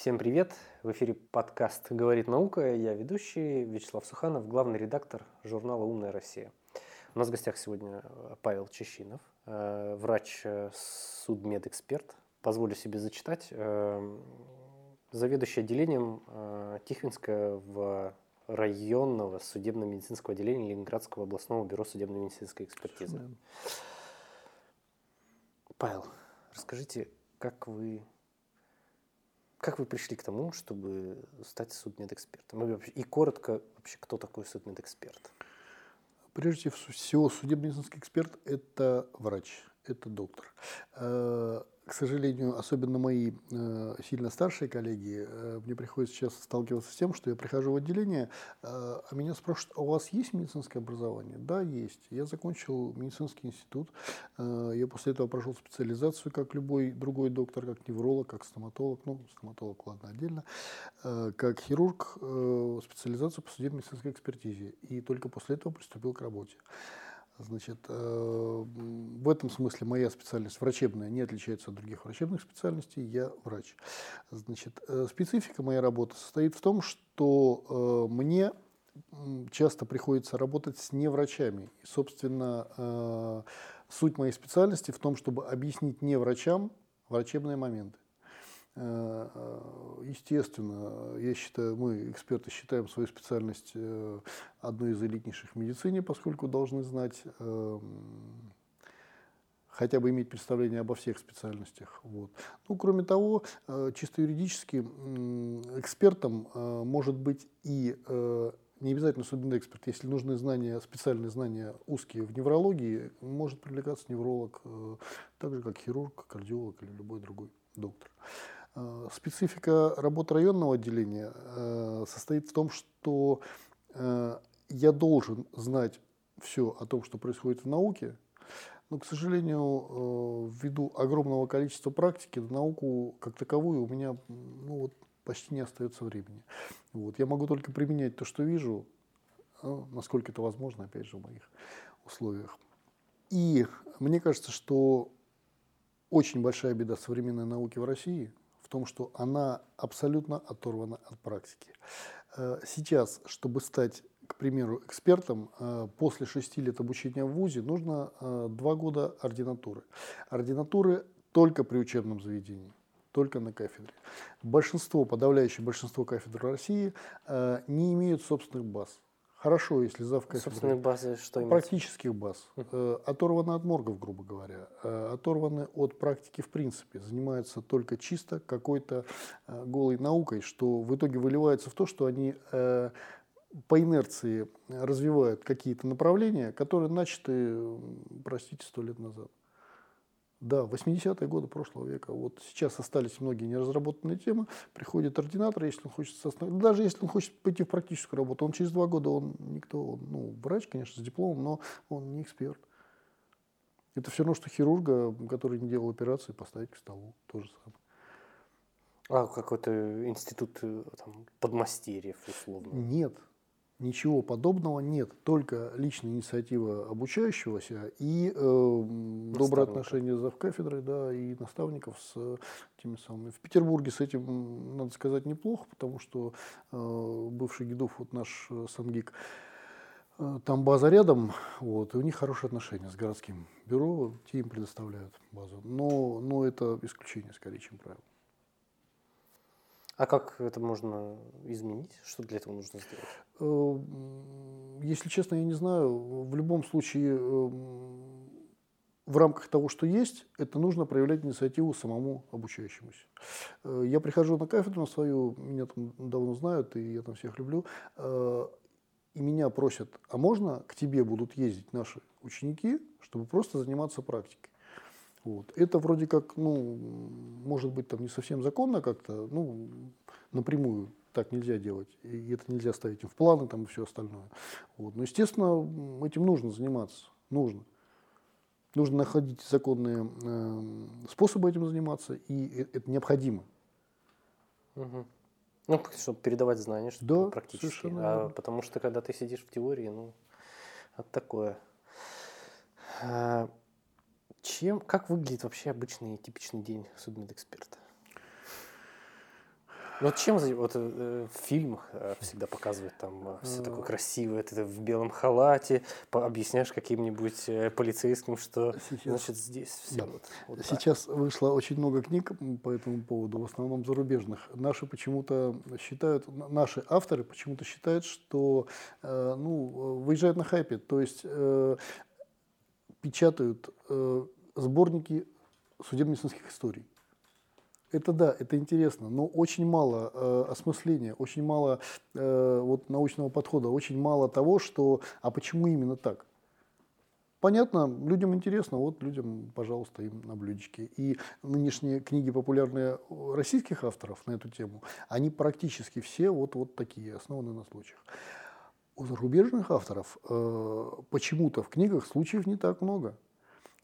Всем привет! В эфире подкаст «Говорит наука». Я ведущий Вячеслав Суханов, главный редактор журнала «Умная Россия». У нас в гостях сегодня э, Павел Чещинов, э, врач, э. Позволю себе зачитать. Заведующий отделением Тихвинского районного судебно-медицинского отделения Ленинградского областного бюро судебно-медицинской экспертизы. Павел, расскажите, как вы как вы пришли к тому, чтобы стать судмедэкспертом? И коротко, вообще, кто такой судмедэксперт? Прежде всего, судебно-медицинский эксперт – это врач, это доктор. Э, к сожалению, особенно мои э, сильно старшие коллеги, э, мне приходится сейчас сталкиваться с тем, что я прихожу в отделение, а меня спрашивают, а у вас есть медицинское образование? Да, есть. Я закончил медицинский институт. Я после этого прошел специализацию, как любой другой доктор, как невролог, как стоматолог, ну, стоматолог, ладно, отдельно, как хирург, специализацию по судебно-медицинской экспертизе. И только после этого приступил к работе. Значит, э, в этом смысле моя специальность врачебная не отличается от других врачебных специальностей. Я врач. Значит, э, специфика моей работы состоит в том, что э, мне часто приходится работать с неврачами. И, собственно, суть моей специальности в том, чтобы объяснить неврачам врачебные моменты. Э, э, естественно, я считаю, мы, эксперты, считаем свою специальность э, одной из элитнейших в медицине, поскольку должны знать хотя бы иметь представление обо всех специальностях. Вот. Ну, кроме того, чисто юридически экспертом может быть и не обязательно судебный эксперт. Если нужны знания, специальные знания узкие в неврологии, может привлекаться невролог, так же как хирург, кардиолог или любой другой доктор. Э, специфика работы районного отделения э, состоит в том, что э, я должен знать все о том, что происходит в науке, но, к сожалению, ввиду огромного количества практики, на науку как таковую у меня ну, вот, почти не остается времени. Вот. Я могу только применять то, что вижу, насколько это возможно, опять же, в моих условиях. И мне кажется, что очень большая беда современной науки в России том, что она абсолютно оторвана от практики. Э, сейчас, чтобы стать, к примеру, экспертом, э, после шести лет обучения в ВУЗе нужно э, два года ординатуры. Ординатуры только при учебном заведении только на кафедре. Большинство, подавляющее большинство кафедр России не имеют собственных баз. Хорошо, если зав кафедры... Собственные базы что Практических баз. Э, оторваны от моргов, грубо говоря. Э, оторваны от практики в принципе. Занимаются только чисто какой-то э, голой наукой, что в итоге выливается в то, что они по инерции развивают какие-то направления, которые начаты, простите, сто лет назад. Да, 80-е годы прошлого века. Вот сейчас остались многие неразработанные темы. Приходит ординатор, если он хочет составить, даже если он хочет пойти в практическую работу, он через два года, он никто, он, ну, врач, конечно, с дипломом, но он не эксперт. Это все равно, что хирурга, который не делал операции, поставить к столу. То же самое. А какой-то институт э, там, подмастерьев, условно? Нет, Ничего подобного нет, только личная инициатива обучающегося и э, доброе отношение завкафедры, да, и наставников с э, теми самыми. В Петербурге с этим, надо сказать, неплохо, потому что э, бывший Гидов, вот наш э, Сангик, э, там база рядом, вот, и у них хорошие отношения с городским бюро, те им предоставляют базу. Но, но это исключение скорее, чем правило. А как это можно изменить? Что для этого нужно сделать? Э, если честно, я не знаю. В любом случае, эм, в рамках того, что есть, это нужно проявлять инициативу самому обучающемуся. Э, я прихожу на кафедру на свою, меня там давно знают, и я там всех люблю, э, и меня просят, а можно к тебе будут ездить наши ученики, чтобы просто заниматься практикой? Вот. Это вроде как, ну, может быть, там не совсем законно как-то, ну, напрямую так нельзя делать. И это нельзя ставить им в планы там, и все остальное. Вот. Но, естественно, этим нужно заниматься. Нужно. Нужно находить законные э, способы этим заниматься, и это необходимо. Угу. Ну, чтобы передавать знания, что да, практически. Совершенно. А, потому что когда ты сидишь в теории, ну, это такое. Чем, как выглядит вообще обычный типичный день судмедэксперта? Вот чем вот э, в фильмах э, всегда показывают там э, все такое красивое, ты в белом халате, объясняешь каким-нибудь э, полицейским, что сейчас, значит здесь все да. вот, вот Сейчас так. вышло очень много книг по этому поводу, в основном зарубежных. Наши почему-то считают, наши авторы почему-то считают, что э, ну выезжают на хайпе, то есть э, печатают э, сборники судебно-медицинских историй. Это да, это интересно, но очень мало э, осмысления, очень мало э, вот, научного подхода, очень мало того, что а почему именно так? Понятно, людям интересно, вот людям, пожалуйста, им на блюдечке. И нынешние книги, популярные российских авторов на эту тему, они практически все вот, вот такие, основаны на случаях. У зарубежных авторов э, почему-то в книгах случаев не так много.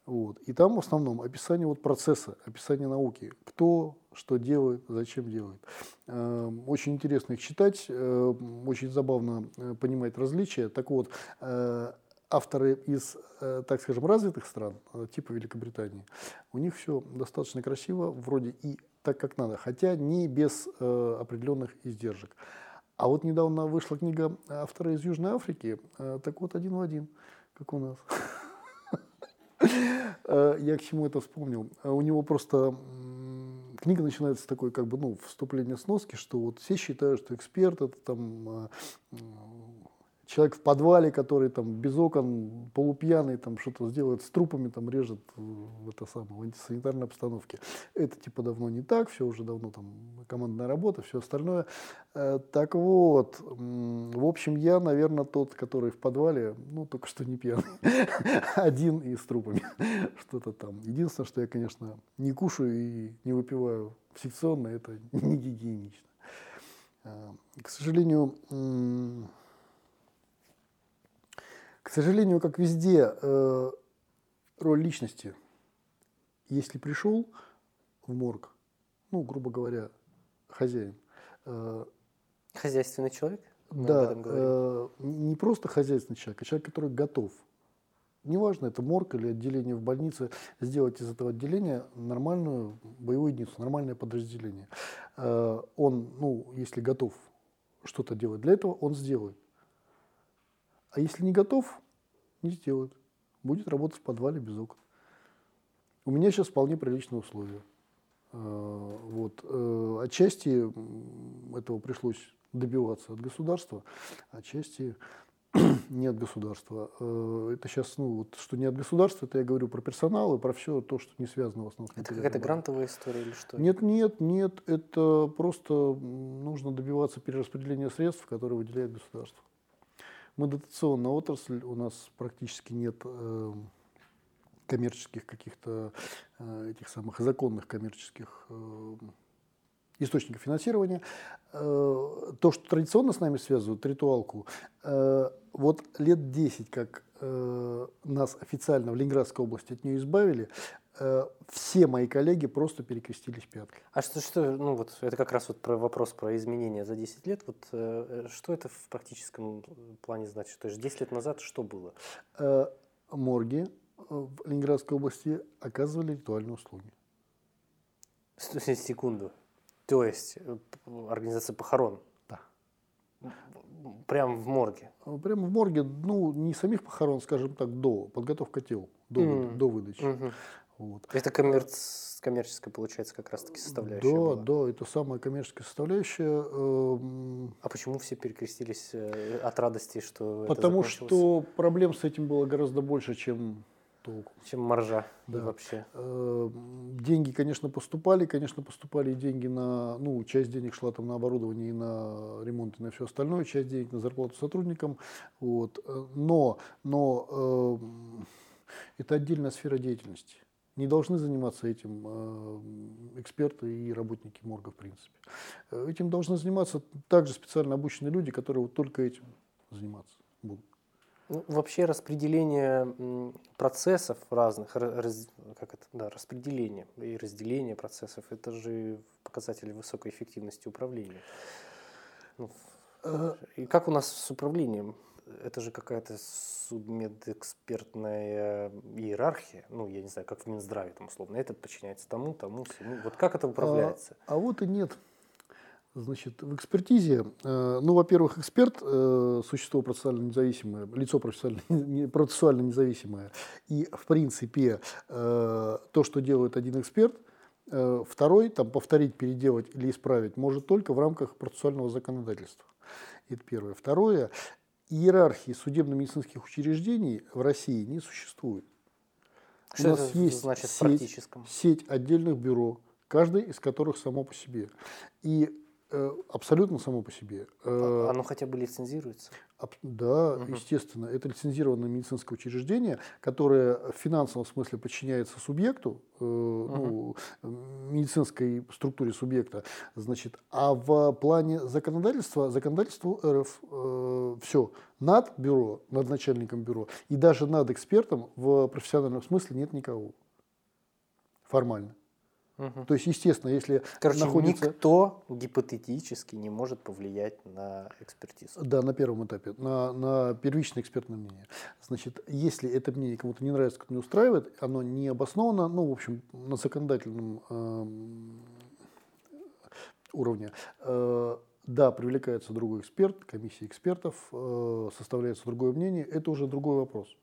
Вот. И там в основном описание вот процесса, описание науки. Кто что делает, зачем делает. Эм, очень интересно их читать, э, очень забавно э, понимать различия. Так вот, э, авторы из, так скажем, развитых стран, типа Великобритании, у них все достаточно красиво, вроде и так, как надо, хотя не без определенных издержек. А вот недавно вышла книга автора из Южной Африки, так вот один в один, как у нас. Э, я к чему это вспомнил? Э, у него просто книга начинается с такой, как бы, ну, вступления сноски, что вот все считают, что эксперт это там э, человек в подвале, который там без окон, полупьяный, там что-то сделает с трупами, там режет в это самое, в антисанитарной обстановке. Это типа давно не так, все уже давно там командная работа, все остальное. Э, так вот, в общем, я, наверное, тот, который в подвале, ну, только что не пьяный, один и с трупами, что-то там. Единственное, что я, конечно, не кушаю и не выпиваю в секционно, это не гигиенично. Э, к сожалению, к сожалению, как везде, э, роль личности. Если пришел в морг, ну, грубо говоря, хозяин. Э, Хозяйственный человек? Мы да, э, не просто хозяйственный человек, а человек, который готов. Неважно, это морг или отделение в больнице, сделать из этого отделения нормальную боевую единицу, нормальное подразделение. Э, он, ну, если готов что-то делать для этого, он сделает. А если не готов, не сделает. Будет работать в подвале без окон. У меня сейчас вполне приличные условия. А, вот. Э, отчасти этого пришлось добиваться от государства, отчасти не от государства. Э, это сейчас, ну, вот, что не от государства, это я говорю про персонал и про все то, что не связано в основном Это какая-то грантовая история или что? Нет, нет, нет. Это просто нужно добиваться перераспределения средств, которые выделяет государство. Мы дотационная отрасль, у нас практически нет э, коммерческих каких-то э, этих самых законных коммерческих э, источников финансирования. То, что традиционно с нами связывают, ритуалку, вот лет 10, как нас официально в Ленинградской области от нее избавили, все мои коллеги просто перекрестились пяткой. А что, что, ну вот это как раз вот про вопрос про изменения за 10 лет. Вот э, что это в практическом плане значит? То есть 10 лет назад что было? Э, морги в Ленинградской области оказывали ритуальные услуги. Секунду. То есть э, организация похорон? Да. Прямо в морге? Прямо в морге, ну, не самих похорон, скажем так, до, подготовка тел, до, mm. до выдачи. Mm-hmm. Вот. Это коммерц... коммерческая, получается, как раз-таки составляющая. Да, была. да, это самая коммерческая составляющая. Эм, а почему все перекрестились э, от радости, что Потому что проблем с этим было гораздо больше, чем толку. Чем маржа да. вообще. Эм, деньги, конечно, поступали, конечно, поступали деньги на, ну, часть денег шла там на оборудование и на ремонт и на все остальное, часть денег на зарплату сотрудникам, вот. Э, но, но э, это отдельная сфера деятельности не должны заниматься этим э, эксперты и работники морга, в принципе. Э, этим должны заниматься также специально обученные люди, которые вот только этим заниматься будут. Ну, вообще распределение процессов разных, раз, как это, да, распределение и разделение процессов, это же показатели высокой эффективности управления. Ну, э, и как у нас с управлением? Это же какая-то судмедэкспертная иерархия, ну, я не знаю, как в Минздраве там условно, этот подчиняется тому, тому, всему. Вот как это управляется? А, а вот и нет. Значит, в экспертизе, э, ну, во-первых, эксперт э, – существо процессуально независимое, лицо процессуально, процессуально независимое. И, в принципе, э, то, что делает один эксперт, второй, там, повторить, переделать или исправить, может только в рамках процессуального законодательства. Это первое. Второе, иерархии судебно-медицинских учреждений в России не существует. Что У нас есть значит сеть, сеть отдельных бюро, каждый из которых само по себе. И Э, абсолютно само по себе. А, оно хотя бы лицензируется? Да, угу. естественно. Это лицензированное медицинское учреждение, которое в финансовом смысле подчиняется субъекту, угу. ну, медицинской структуре субъекта. Значит, а в плане законодательства, законодательство РФ э, все над бюро, над начальником бюро и даже над экспертом в профессиональном смысле нет никого. Формально. Угу. То есть, естественно, если Короче, находится... никто гипотетически не может повлиять на экспертизу. Да, на первом этапе, на, на первичное экспертное мнение. Значит, если это мнение кому-то не нравится, кому-то не устраивает, оно не обосновано, ну, в общем, на законодательном э, уровне, э, да, привлекается другой эксперт, комиссия экспертов, э, составляется другое мнение, это уже другой вопрос.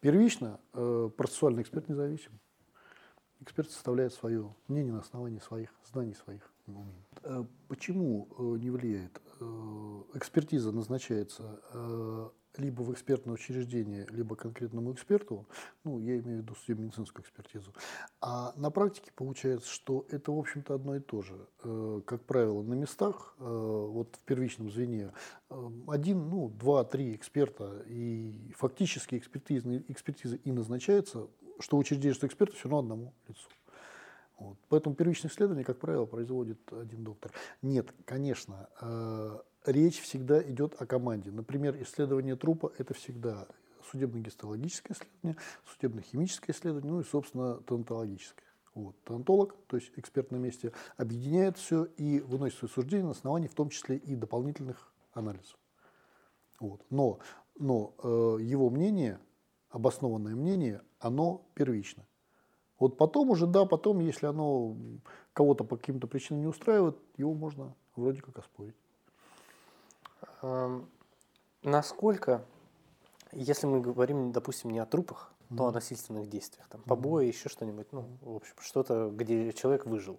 Первично э, процессуальный эксперт независим. Эксперт составляет свое мнение на основании своих знаний, своих умений. Э, почему э, не влияет? Э, экспертиза назначается либо в экспертное учреждение, либо конкретному эксперту, ну, я имею в виду судебно-медицинскую экспертизу. А на практике получается, что это, в общем-то, одно и то же. Как правило, на местах, вот в первичном звене, один, ну, два, три эксперта, и фактически экспертиза, экспертиза и назначается что учреждение, что эксперты все равно одному лицу. Вот. Поэтому первичное исследование, как правило, производит один доктор. Нет, конечно, э, речь всегда идет о команде. Например, исследование трупа – это всегда судебно-гистологическое исследование, судебно-химическое исследование, ну и, собственно, тонатологическое. Вот. Тонатолог, то есть эксперт на месте, объединяет все и выносит свои суждения на основании в том числе и дополнительных анализов. Вот. Но, но э, его мнение, обоснованное мнение, оно первично. Вот потом уже, да, потом, если оно кого-то по каким-то причинам не устраивает, его можно вроде как оспорить. Эм, насколько, если мы говорим, допустим, не о трупах, mm-hmm. то о насильственных действиях, там, побои, mm-hmm. еще что-нибудь, ну, в общем, что-то, где человек выжил.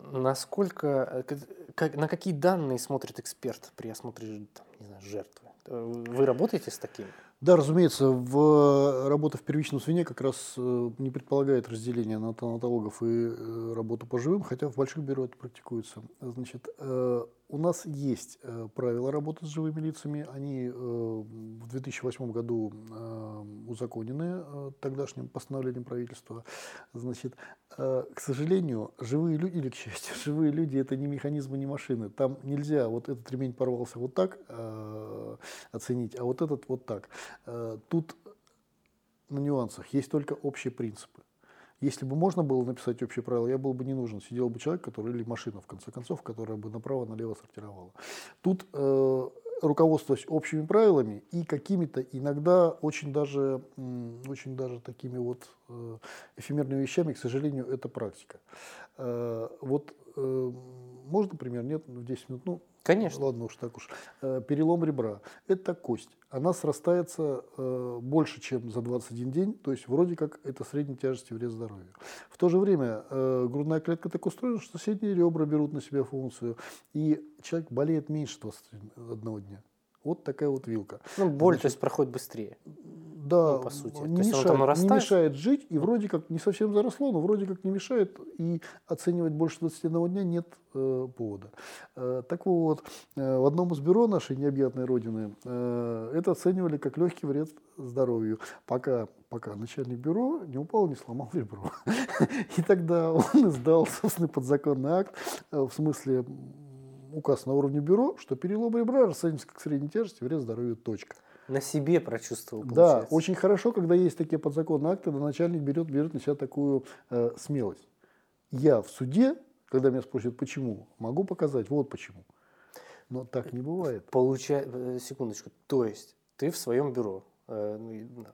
Насколько, э, как, на какие данные смотрит эксперт при осмотре там, не знаю, жертвы? Э, вы работаете с такими? Да, разумеется, в работа в первичном звене как раз э, не предполагает разделения на тонатологов и э, работу по живым, хотя в больших бюро это практикуется. Значит, э, у нас есть правила работы с живыми лицами. Они в 2008 году узаконены тогдашним постановлением правительства. Значит, к сожалению, живые люди, или к счастью, живые люди – это не механизмы, не машины. Там нельзя вот этот ремень порвался вот так оценить, а вот этот вот так. Э, тут на нюансах есть только общие принципы. Если бы можно было написать общие правила, я был бы не нужен. Сидел бы человек, который, или машина, в конце концов, которая бы направо-налево сортировала. Тут э, руководствуясь общими правилами и какими-то иногда очень даже, очень даже такими вот эфемерными вещами, к сожалению, это практика. Э, вот э, можно пример? Нет, в 10 минут. Ну, Конечно. Ладно уж так уж. Э, перелом ребра. Это кость. Она срастается э, больше, чем за 21 день. То есть вроде как это средней тяжести вред здоровью. В то же время э, грудная клетка так устроена, что соседние ребра берут на себя функцию. И человек болеет меньше 21 дня. Вот такая вот вилка. Ну, боль, Значит, то есть проходит быстрее да, ну, по сути. Не, мешает, не мешает жить, и вроде как не совсем заросло, но вроде как не мешает, и оценивать больше 21 дня нет э, повода. Э, так вот, э, в одном из бюро нашей необъятной родины э, это оценивали как легкий вред здоровью, пока, пока начальник бюро не упал, не сломал ребро. И тогда он издал собственный подзаконный акт, э, в смысле указ на уровне бюро, что перелом ребра расценивается как средней тяжести, вред здоровью, точка на себе прочувствовал. Получается. Да, очень хорошо, когда есть такие подзаконные акты, когда начальник берет, берет на себя такую э, смелость. Я в суде, когда меня спросят, почему, могу показать, вот почему. Но так не бывает. Получай, э, секундочку, то есть ты в своем бюро, э, ну,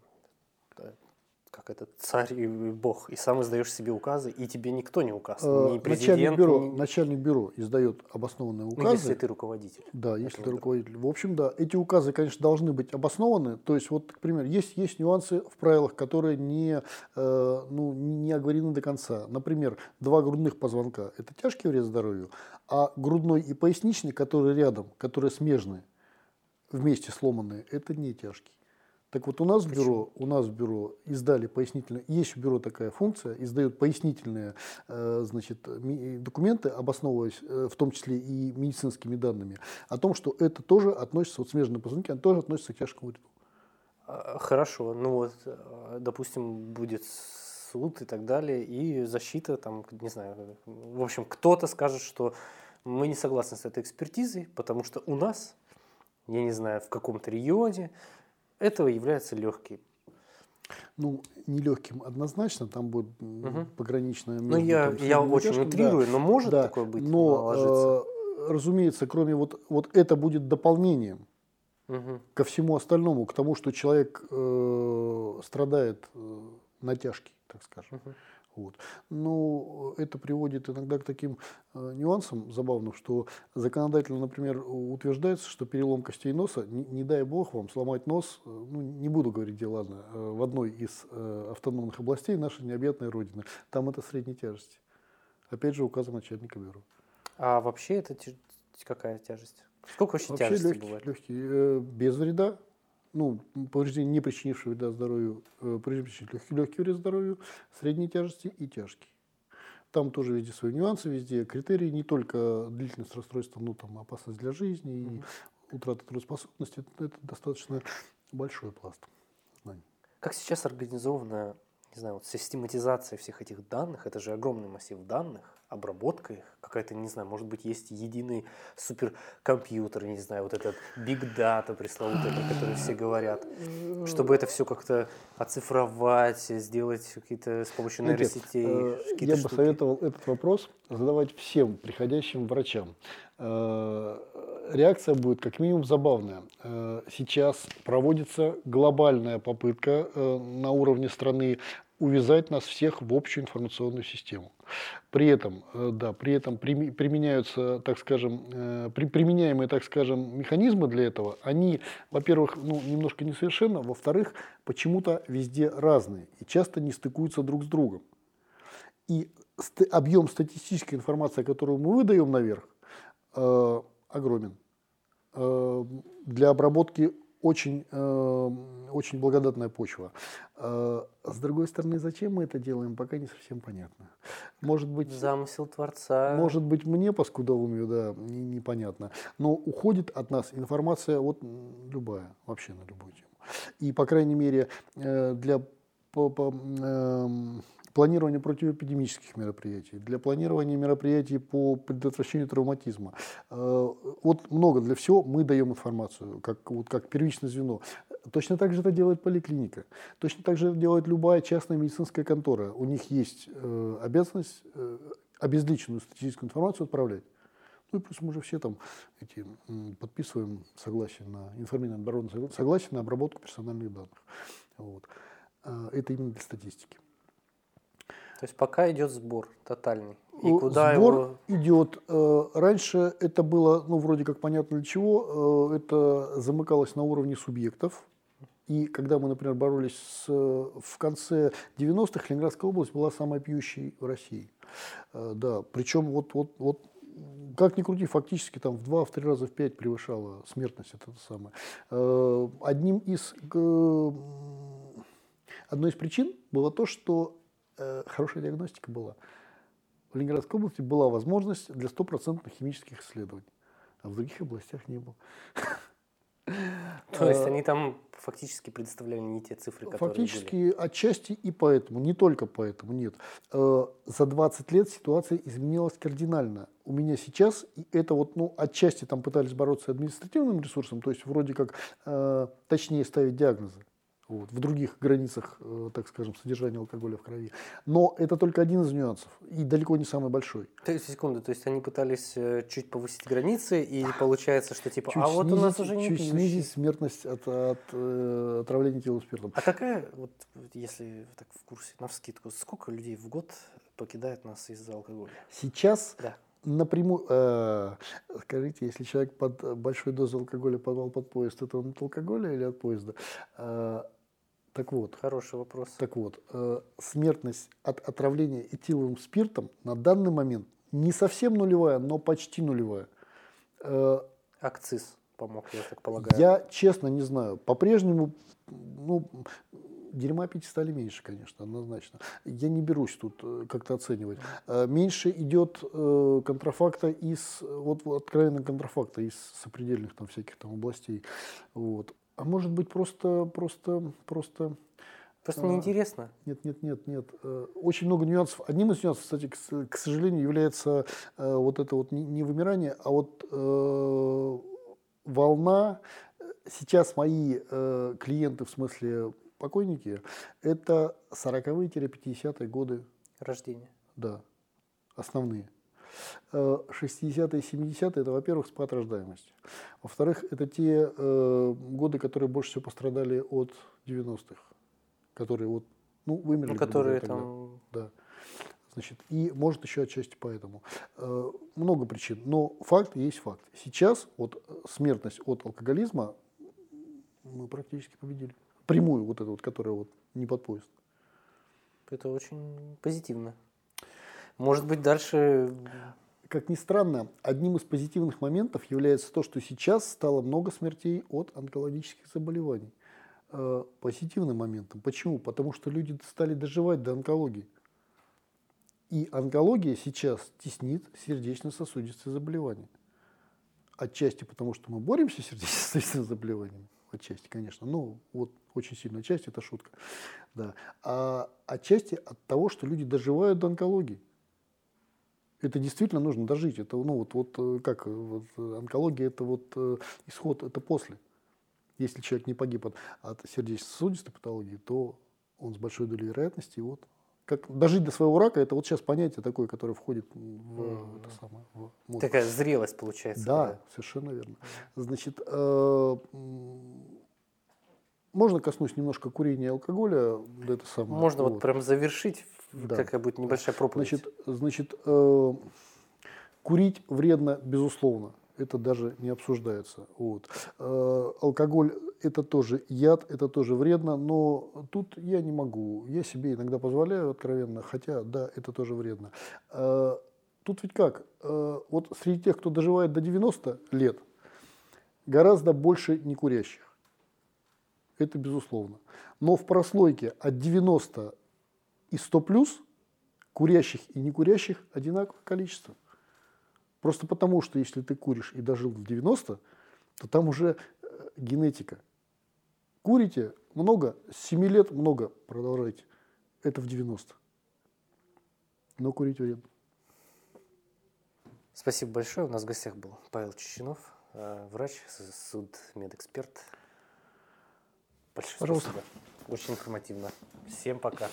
как этот царь и бог, и сам издаешь себе указы, и тебе никто не указ, Э, ни президент, Начальник бюро, ни- начальник бюро издает обоснованные ну, указы. если ты руководитель. Да, если ты руководитель. В общем, да, эти указы, конечно, должны быть обоснованы. То есть, вот, к примеру, есть, есть нюансы в правилах, которые не, э, ну, не оговорены до конца. Например, два грудных позвонка – это тяжкий вред здоровью, а грудной и поясничный, которые рядом, которые смежные, вместе сломанные, это не тяжкий. Так вот у нас в бюро, у нас в бюро издали пояснительные, есть в бюро такая функция, издают пояснительные э, значит, документы, обосновываясь э, в том числе и медицинскими данными, о том, что это тоже относится, вот смежные позвонки, они тоже относятся к тяжкому вреду. А, Хорошо, ну вот, э, допустим, будет суд и так далее, и защита, там, не знаю, в общем, кто-то скажет, что мы не согласны с этой экспертизой, потому что у нас, я не знаю, в каком-то регионе этого является легкий. Ну, нелегким однозначно, там будет Мгм. пограничная Ну, я, я очень утрирую, но может да, такое быть? но, э, разумеется, кроме вот, вот это будет дополнением Мгм. ко всему остальному, к тому, что человек э, страдает э, натяжки, так скажем. Мгм. Вот. Но это приводит иногда к таким э, нюансам забавным, что законодательно, например, утверждается, что перелом костей носа, не, не дай бог вам сломать нос, э, ну, не буду говорить где, ладно, э, в одной из э, автономных областей нашей необъятной Родины. Там это средней тяжести. Опять же, указом начальника бюро. А вообще это какая тяжесть? Сколько вообще, Вообще тяжести легкий, бывает? легкий, э, без вреда, ну, повреждение, не причинившее вреда здоровью, э, причинивший легкий, вред здоровью, средней тяжести и тяжкий. Там тоже везде свои нюансы, везде критерии, не только длительность расстройства, но там опасность для жизни и утрата трудоспособности. Это, это достаточно большой пласт знаний. Как сейчас организована, не знаю, вот систематизация всех этих данных? Это же огромный массив данных, обработка их, какая-то, не знаю, может быть, есть единый суперкомпьютер, не знаю, вот этот big data пресловутый, про который все говорят, чтобы это все как-то оцифровать, сделать какие-то с помощью Знаете, нейросетей. э, какие-то Я бы штуки. советовал этот вопрос задавать всем приходящим врачам. Э, Реакция будет как минимум забавная. Э, Сейчас проводится глобальная попытка э, на уровне страны увязать нас всех в общую информационную систему. При этом, э, да, при этом применяются, так скажем, э, при- применяемые, так скажем, механизмы для этого, они, во-первых, ну, немножко несовершенны, во-вторых, почему-то везде разные и часто не стыкуются друг с другом. И объем статистической информации, которую мы выдаем наверх, э, огромен. Для обработки очень, э, очень благодатная почва. Э, с другой стороны, зачем мы это делаем, пока не совсем понятно. Может быть, Замысел Творца. может быть, мне по скудоумию, да, не- непонятно. Но уходит от нас информация вот любая, вообще на любую тему. И, по крайней мере, э, для по- по- эм, планирования противоэпидемических мероприятий, для планирования мероприятий по предотвращению травматизма. Э, Вот много для всего мы даем информацию, как, вот, как первичное звено. Точно так же это делает поликлиника. Точно так же это делает любая частная медицинская контора. У них есть э, обязанность э, обезличенную статистическую информацию отправлять. Ну и плюс мы же все там эти, подписываем согласие на информированное оборонное согла- согласие на обработку персональных данных. Вот. Это именно для статистики. То есть пока идет сбор тотальный. И Э, куда Сбор его... идет. Э, Раньше это было, ну, вроде как понятно для чего, э, это замыкалось на уровне субъектов. И когда мы, например, боролись с, э, в конце 90-х, Ленинградская область была самой пьющей в России. Да, причем вот, вот, вот как ни крути, фактически там в два, в три раза, в пять превышала смертность это самое. Одним из, одной из причин было то, что хорошая диагностика была. В Ленинградской области была возможность для стопроцентных химических исследований, а в других областях не было. То есть Э, они там фактически предоставляли не те цифры, которые были. Фактически отчасти и поэтому, не только поэтому, нет. Э, За 20 лет ситуация изменилась кардинально. У меня сейчас, это вот, ну, отчасти там пытались бороться административным ресурсом, то есть вроде как э, точнее ставить диагнозы. Вот, в других границах, э, так скажем, содержания алкоголя в крови. Но это только один из нюансов, и далеко не самый большой. То есть, секунду, то есть они пытались э, чуть повысить границы, и получается, что типа, Чуть а вот у нас уже не чуть пьющие. снизить смертность от, от э, отравления тела спиртом. А какая, вот если так в курсе, на вскидку, сколько людей в год покидает нас из-за алкоголя? Сейчас Да. Напрямую, э, скажите, если человек под большой дозой алкоголя попал под поезд, это он от алкоголя или от поезда? Э, так вот, Хороший вопрос. так вот, э, смертность от отравления этиловым спиртом на данный момент не совсем нулевая, но почти нулевая. Э, Акциз помог, я так полагаю. Я честно не знаю. По-прежнему, ну, дерьма пить стали меньше, конечно, однозначно. Я не берусь тут э, как-то оценивать. Э, Меньше идет э, контрафакта из, вот откровенно контрафакта из сопредельных там всяких там областей. Вот. А может быть просто, просто, просто Просто а, неинтересно. нет, нет, нет, нет. Очень много нюансов. Одним из нюансов, кстати, к, сожалению, является вот это вот не, не вымирание, а вот э, волна. Сейчас мои э, клиенты, в смысле покойники, это 40-50-е годы, Рождение. да, основные. Э, 60-е, 70-е, это, во-первых, спад рождаемости. Во-вторых, это те э, годы, которые больше всего пострадали от 90-х, которые вот, ну, вымерли. Ну, которые тогда. там... Да. Значит, и может еще отчасти поэтому. Э, Много причин. Но факт есть факт. Сейчас вот э, смертность от алкоголизма мы практически победили. Прямую вот эту вот, которая вот не под поезд. Это очень позитивно. Может быть, дальше... Как ни странно, одним из позитивных моментов является то, что сейчас стало много смертей от онкологических заболеваний. Э, Позитивным моментом. Почему? Потому что люди стали доживать до онкологии. И онкология сейчас теснит сердечно-сосудистые заболевания. Отчасти потому, что мы боремся с сердечно-сосудистыми заболеваниями. Отчасти, конечно. Ну, вот очень сильно. Отчасти это шутка. Да. А отчасти от того, что люди доживают до онкологии. Это действительно нужно дожить. Это, ну, вот, вот э, как, э, вот, э, онкология, это вот исход, это после. Если человек не погиб от, от сердечно-сосудистой патологии, то он с большой долей вероятности вот как дожить до своего рака, это вот сейчас понятие такое, которое входит в, Мгм. это самое, в мозг. Такая зрелость получается. Да, совершенно верно. Значит, э, можно коснусь немножко курения и алкоголя, да, это самое. Можно вот прям завершить, Да. какая будет небольшая проповедь. Значит, значит э, курить вредно, безусловно. Это даже не обсуждается. Вот. Э, алкоголь это тоже яд, это тоже вредно, но тут я не могу. Я себе иногда позволяю откровенно, хотя да, это тоже вредно. Э, тут ведь как? Э, вот среди тех, кто доживает до 90 лет, гораздо больше некурящих. Это безусловно. Но в прослойке от 90 и 100 плюс курящих и некурящих одинаковое количество. Просто потому, что если ты куришь и дожил в 90, то там уже э, генетика. Курите много, с 7 лет много, продолжайте. Это в 90. Но курить вредно. Спасибо большое. У нас в гостях был Павел Чищинов, э, врач, судмедэксперт. Большое Пожалуйста. спасибо. Очень информативно. Всем пока.